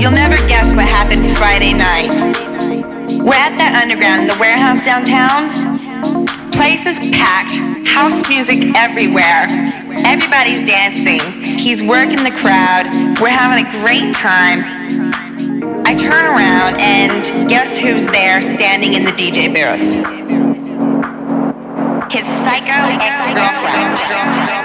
You'll never guess what happened Friday night. We're at that underground in the warehouse downtown. Place is packed, house music everywhere. Everybody's dancing. He's working the crowd. We're having a great time. I turn around and guess who's there standing in the DJ booth? His psycho ex-girlfriend.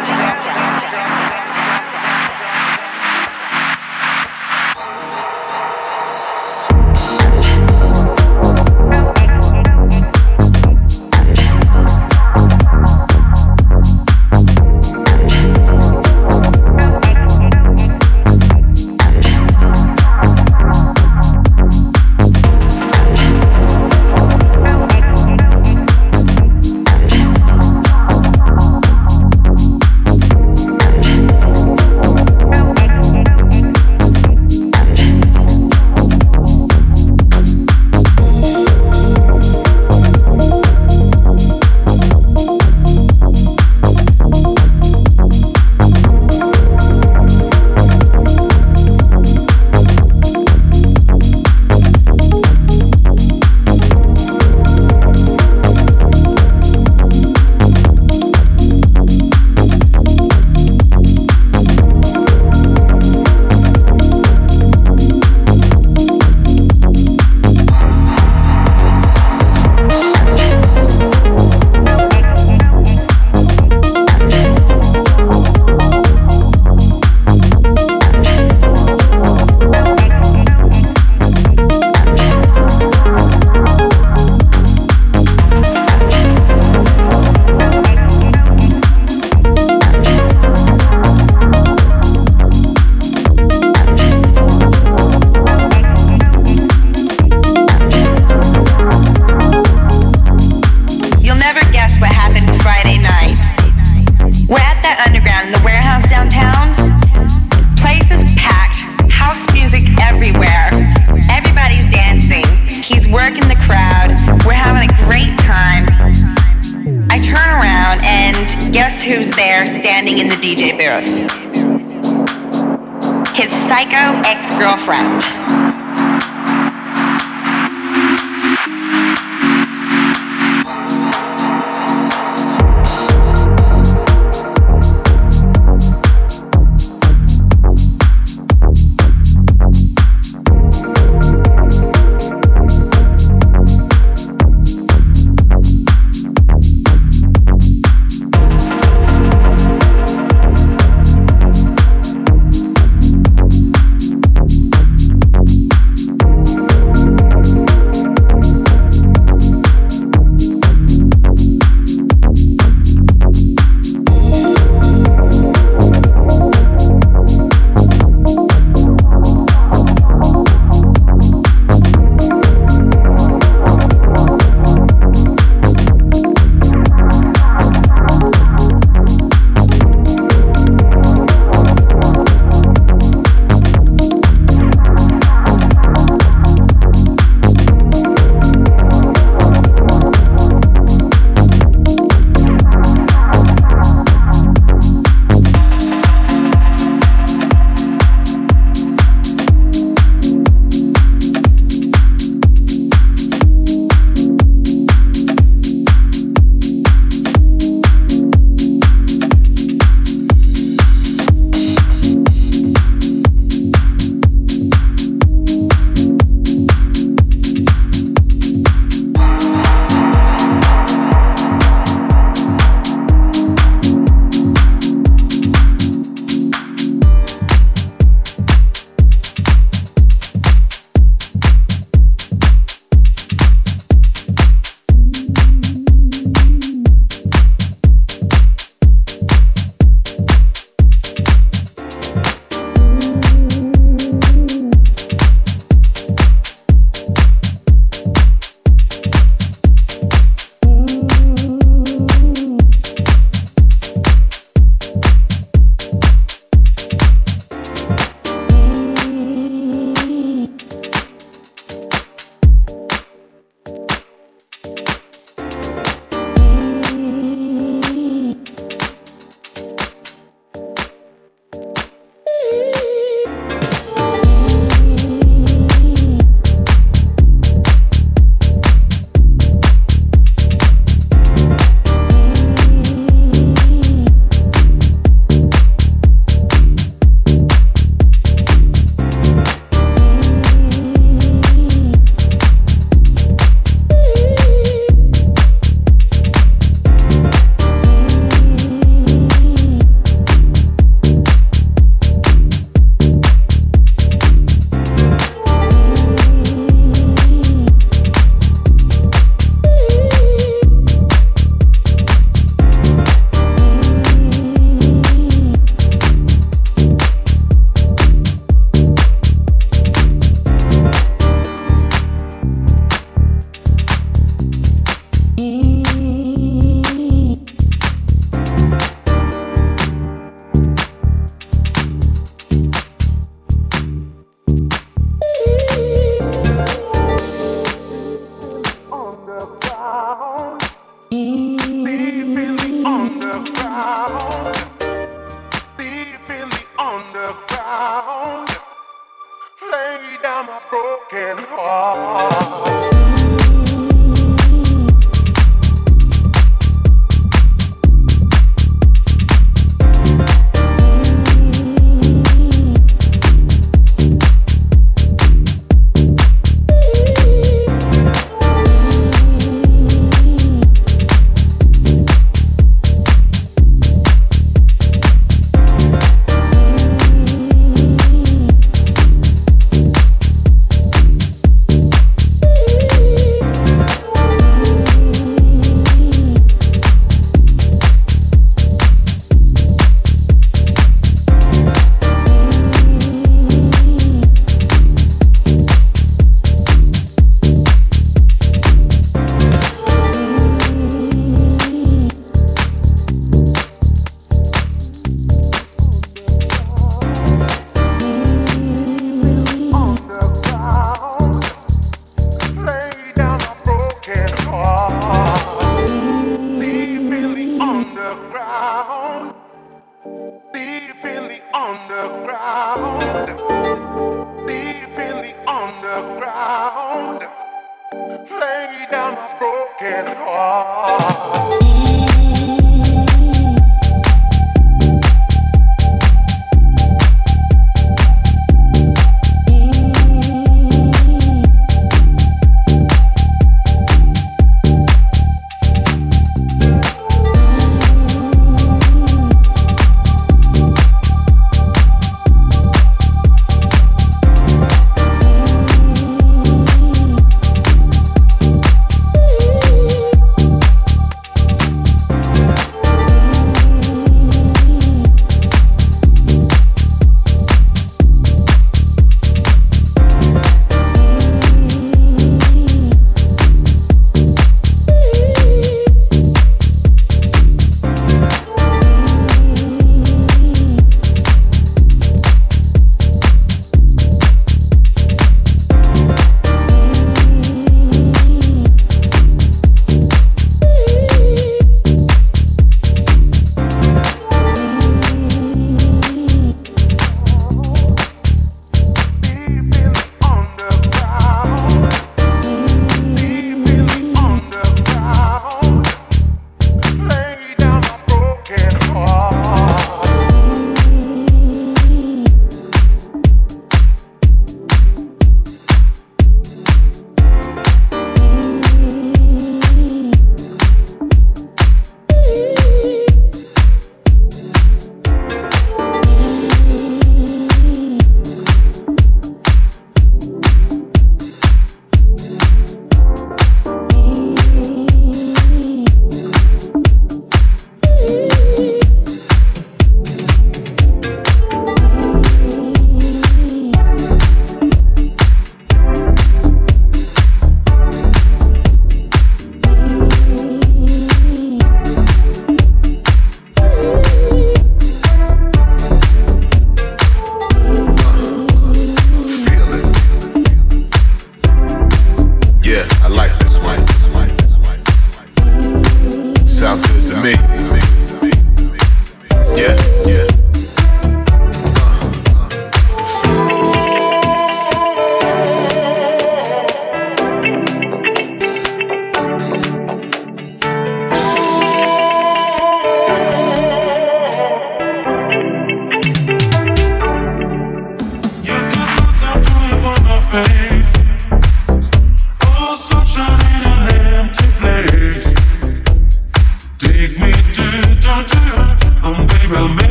Mm-hmm.